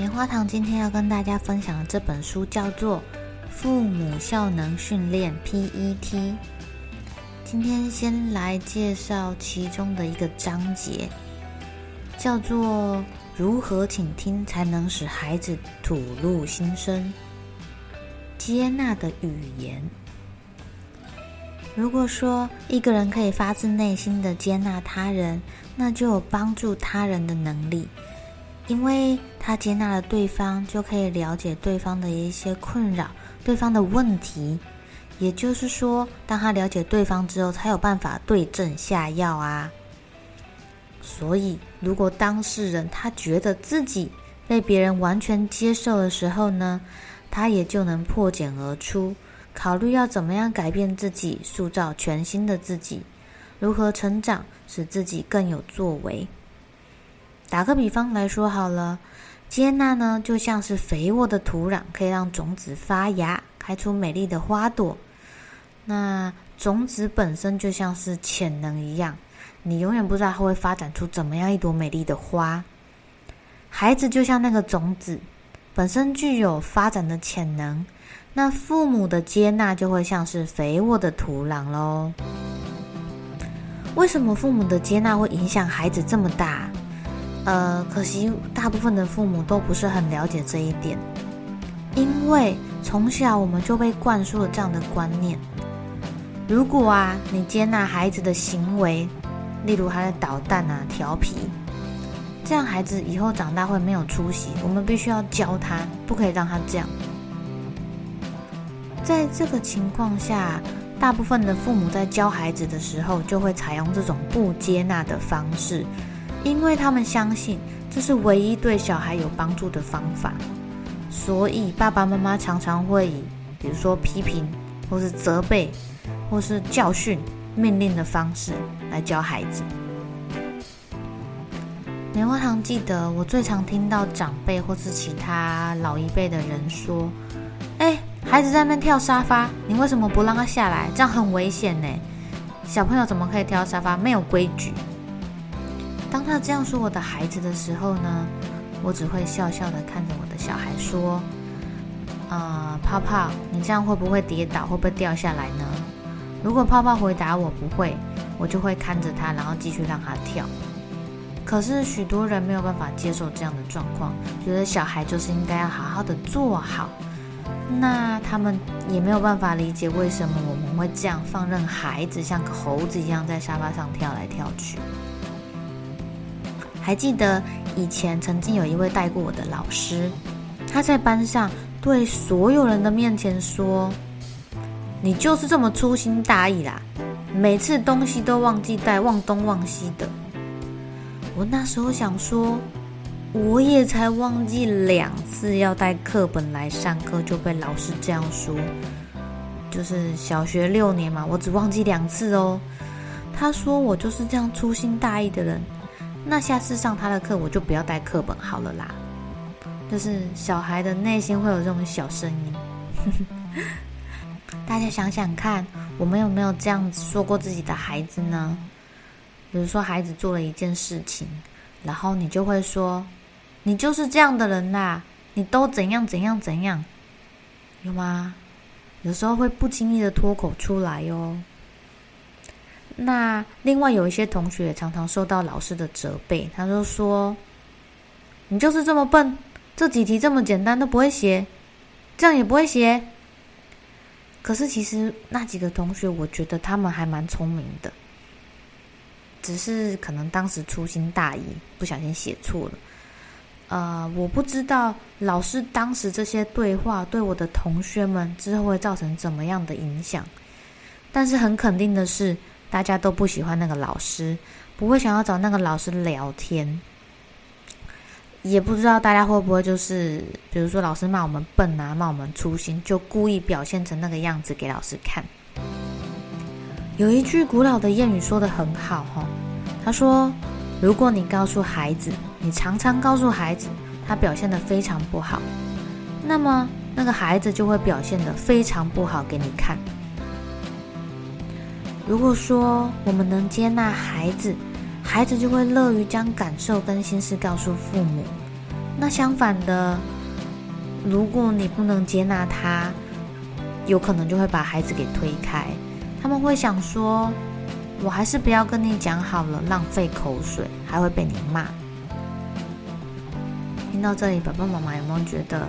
棉花糖今天要跟大家分享的这本书叫做《父母效能训练 PET》。今天先来介绍其中的一个章节，叫做“如何倾听才能使孩子吐露心声”。接纳的语言。如果说一个人可以发自内心的接纳他人，那就有帮助他人的能力。因为他接纳了对方，就可以了解对方的一些困扰、对方的问题。也就是说，当他了解对方之后，才有办法对症下药啊。所以，如果当事人他觉得自己被别人完全接受的时候呢，他也就能破茧而出，考虑要怎么样改变自己，塑造全新的自己，如何成长，使自己更有作为。打个比方来说好了，接纳呢就像是肥沃的土壤，可以让种子发芽，开出美丽的花朵。那种子本身就像是潜能一样，你永远不知道它会发展出怎么样一朵美丽的花。孩子就像那个种子，本身具有发展的潜能，那父母的接纳就会像是肥沃的土壤喽。为什么父母的接纳会影响孩子这么大？呃，可惜大部分的父母都不是很了解这一点，因为从小我们就被灌输了这样的观念：如果啊，你接纳孩子的行为，例如他在捣蛋啊、调皮，这样孩子以后长大会没有出息。我们必须要教他，不可以让他这样。在这个情况下，大部分的父母在教孩子的时候，就会采用这种不接纳的方式。因为他们相信这是唯一对小孩有帮助的方法，所以爸爸妈妈常常会以比如说批评，或是责备，或是教训、命令的方式来教孩子。棉花糖记得，我最常听到长辈或是其他老一辈的人说：“哎，孩子在那跳沙发，你为什么不让他下来？这样很危险呢！小朋友怎么可以跳沙发？没有规矩。”当他这样说我的孩子的时候呢，我只会笑笑的看着我的小孩说：“啊，泡泡，你这样会不会跌倒？会不会掉下来呢？”如果泡泡回答我不会，我就会看着他，然后继续让他跳。可是许多人没有办法接受这样的状况，觉得小孩就是应该要好好的做好。那他们也没有办法理解为什么我们会这样放任孩子像个猴子一样在沙发上跳来跳去。还记得以前曾经有一位带过我的老师，他在班上对所有人的面前说：“你就是这么粗心大意啦，每次东西都忘记带，忘东忘西的。”我那时候想说，我也才忘记两次要带课本来上课，就被老师这样说。就是小学六年嘛，我只忘记两次哦。他说我就是这样粗心大意的人。那下次上他的课，我就不要带课本好了啦。就是小孩的内心会有这种小声音。大家想想看，我们有没有这样子说过自己的孩子呢？比如说，孩子做了一件事情，然后你就会说：“你就是这样的人啦，你都怎样怎样怎样。”有吗？有时候会不经意的脱口出来哟。那另外有一些同学也常常受到老师的责备，他就说：“你就是这么笨，这几题这么简单都不会写，这样也不会写。”可是其实那几个同学，我觉得他们还蛮聪明的，只是可能当时粗心大意，不小心写错了。呃，我不知道老师当时这些对话对我的同学们之后会造成怎么样的影响，但是很肯定的是。大家都不喜欢那个老师，不会想要找那个老师聊天，也不知道大家会不会就是，比如说老师骂我们笨啊，骂我们粗心，就故意表现成那个样子给老师看。有一句古老的谚语说的很好哈，他说：“如果你告诉孩子，你常常告诉孩子他表现的非常不好，那么那个孩子就会表现的非常不好给你看。”如果说我们能接纳孩子，孩子就会乐于将感受跟心事告诉父母。那相反的，如果你不能接纳他，有可能就会把孩子给推开。他们会想说：“我还是不要跟你讲好了，浪费口水，还会被你骂。”听到这里，爸爸妈妈有没有觉得，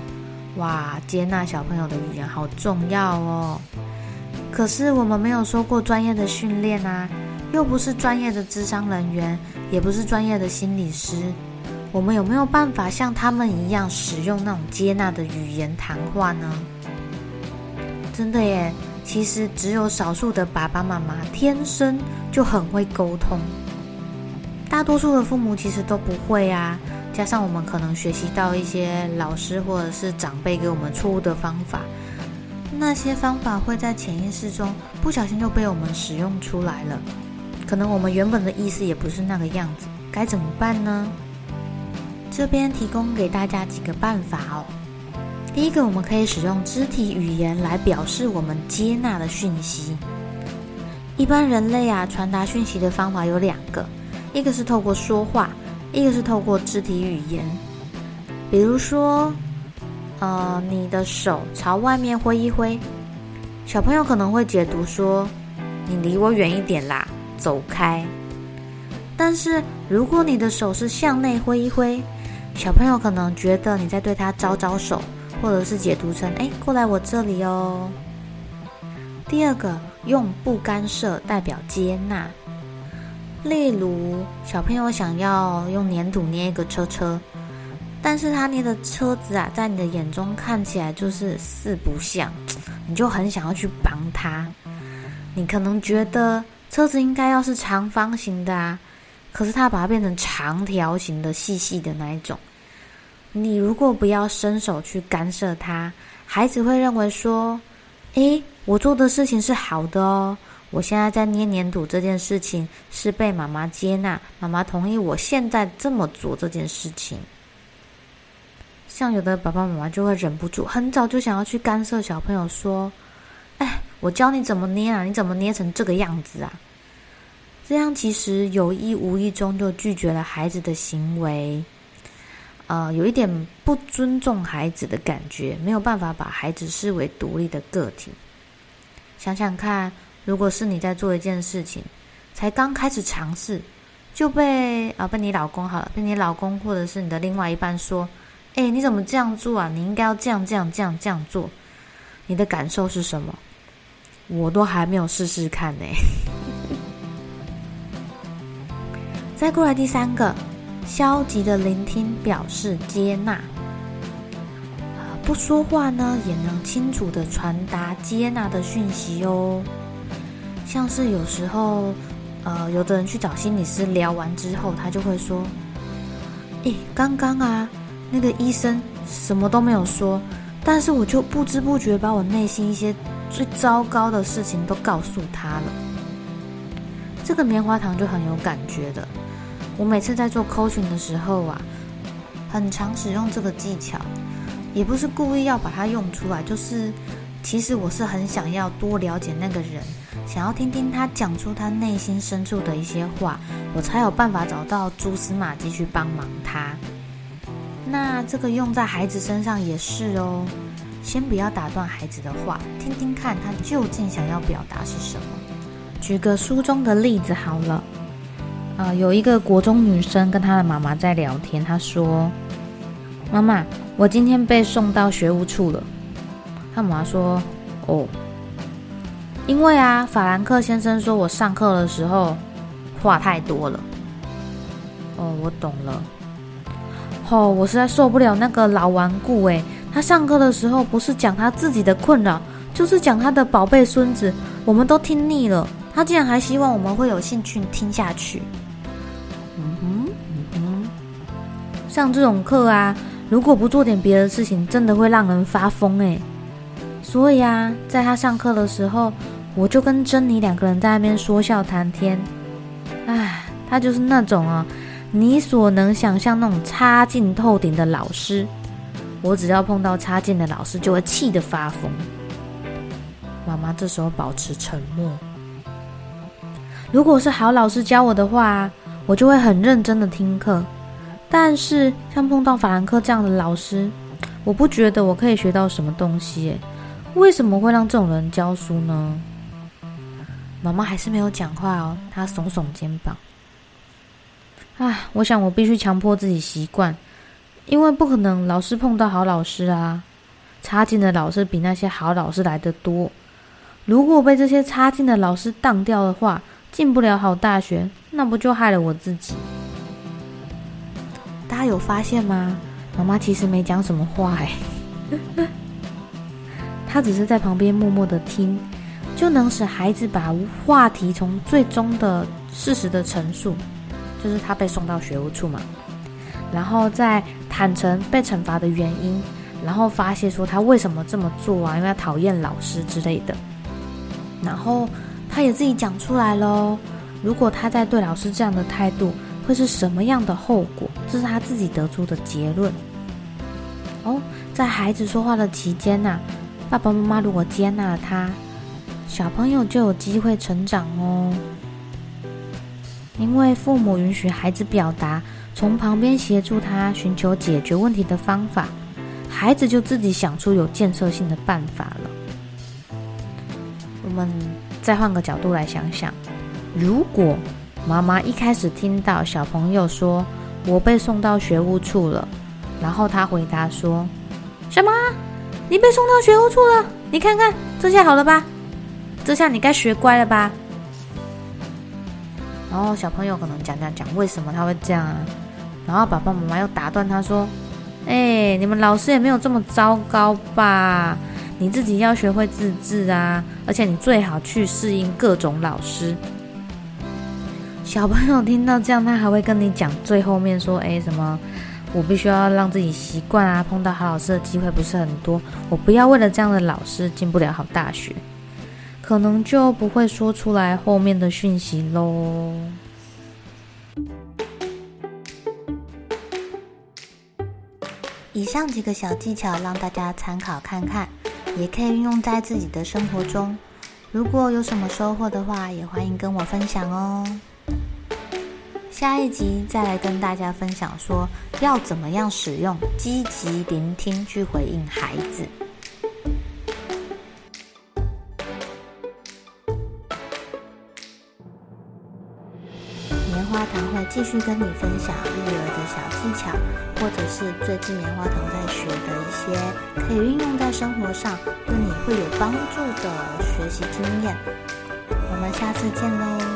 哇，接纳小朋友的语言好重要哦？可是我们没有受过专业的训练啊，又不是专业的智商人员，也不是专业的心理师，我们有没有办法像他们一样使用那种接纳的语言谈话呢？真的耶，其实只有少数的爸爸妈妈天生就很会沟通，大多数的父母其实都不会啊。加上我们可能学习到一些老师或者是长辈给我们错误的方法。那些方法会在潜意识中不小心就被我们使用出来了，可能我们原本的意思也不是那个样子，该怎么办呢？这边提供给大家几个办法哦。第一个，我们可以使用肢体语言来表示我们接纳的讯息。一般人类啊，传达讯息的方法有两个，一个是透过说话，一个是透过肢体语言，比如说。呃，你的手朝外面挥一挥，小朋友可能会解读说：“你离我远一点啦，走开。”但是如果你的手是向内挥一挥，小朋友可能觉得你在对他招招手，或者是解读成：“哎，过来我这里哦。”第二个，用不干涉代表接纳，例如小朋友想要用粘土捏一个车车。但是他捏的车子啊，在你的眼中看起来就是四不像，你就很想要去帮他。你可能觉得车子应该要是长方形的啊，可是他把它变成长条形的、细细的那一种。你如果不要伸手去干涉他，孩子会认为说：“诶，我做的事情是好的哦，我现在在捏黏土这件事情是被妈妈接纳，妈妈同意我现在这么做这件事情。”像有的爸爸妈妈就会忍不住，很早就想要去干涉小朋友，说：“哎，我教你怎么捏啊，你怎么捏成这个样子啊？”这样其实有意无意中就拒绝了孩子的行为，呃，有一点不尊重孩子的感觉，没有办法把孩子视为独立的个体。想想看，如果是你在做一件事情，才刚开始尝试，就被啊被你老公好了，被你老公或者是你的另外一半说。哎，你怎么这样做啊？你应该要这样、这样、这样、这样做。你的感受是什么？我都还没有试试看呢。再过来第三个，消极的聆听表示接纳。不说话呢，也能清楚的传达接纳的讯息哦。像是有时候，呃，有的人去找心理师聊完之后，他就会说：“诶，刚刚啊。”那个医生什么都没有说，但是我就不知不觉把我内心一些最糟糕的事情都告诉他了。这个棉花糖就很有感觉的。我每次在做 coaching 的时候啊，很常使用这个技巧，也不是故意要把它用出来，就是其实我是很想要多了解那个人，想要听听他讲出他内心深处的一些话，我才有办法找到蛛丝马迹去帮忙他。那这个用在孩子身上也是哦，先不要打断孩子的话，听听看他究竟想要表达是什么。举个书中的例子好了。啊，有一个国中女生跟她的妈妈在聊天，她说：“妈妈，我今天被送到学务处了。”她妈妈说：“哦，因为啊，法兰克先生说我上课的时候话太多了。”哦，我懂了。哦，我实在受不了那个老顽固诶，他上课的时候不是讲他自己的困扰，就是讲他的宝贝孙子，我们都听腻了。他竟然还希望我们会有兴趣听下去。嗯哼，嗯哼，上这种课啊，如果不做点别的事情，真的会让人发疯诶。所以啊，在他上课的时候，我就跟珍妮两个人在那边说笑谈天。唉，他就是那种啊。你所能想象那种差劲透顶的老师，我只要碰到差劲的老师，就会气得发疯。妈妈这时候保持沉默。如果是好老师教我的话，我就会很认真的听课。但是像碰到法兰克这样的老师，我不觉得我可以学到什么东西。为什么会让这种人教书呢？妈妈还是没有讲话哦，她耸耸肩膀。啊，我想我必须强迫自己习惯，因为不可能老是碰到好老师啊。差劲的老师比那些好老师来的多。如果被这些差劲的老师当掉的话，进不了好大学，那不就害了我自己？大家有发现吗？妈妈其实没讲什么话，哎，她只是在旁边默默的听，就能使孩子把话题从最终的事实的陈述。就是他被送到学务处嘛，然后再坦诚被惩罚的原因，然后发泄说他为什么这么做啊？因为他讨厌老师之类的。然后他也自己讲出来喽。如果他在对老师这样的态度，会是什么样的后果？这是他自己得出的结论。哦，在孩子说话的期间呐，爸爸妈妈如果接纳他，小朋友就有机会成长哦。因为父母允许孩子表达，从旁边协助他寻求解决问题的方法，孩子就自己想出有建设性的办法了。我们再换个角度来想想，如果妈妈一开始听到小朋友说“我被送到学务处了”，然后他回答说：“什么？你被送到学务处了？你看看这下好了吧？这下你该学乖了吧？”然后小朋友可能讲讲讲为什么他会这样啊？然后爸爸妈妈又打断他说：“哎，你们老师也没有这么糟糕吧？你自己要学会自制啊！而且你最好去适应各种老师。”小朋友听到这样，他还会跟你讲最后面说：“哎，什么？我必须要让自己习惯啊！碰到好老师的机会不是很多，我不要为了这样的老师进不了好大学。”可能就不会说出来后面的讯息喽。以上几个小技巧让大家参考看看，也可以运用在自己的生活中。如果有什么收获的话，也欢迎跟我分享哦。下一集再来跟大家分享说要怎么样使用积极聆听去回应孩子。继续跟你分享育儿的小技巧，或者是最近棉花糖在学的一些可以运用在生活上，对你会有帮助的学习经验。我们下次见喽！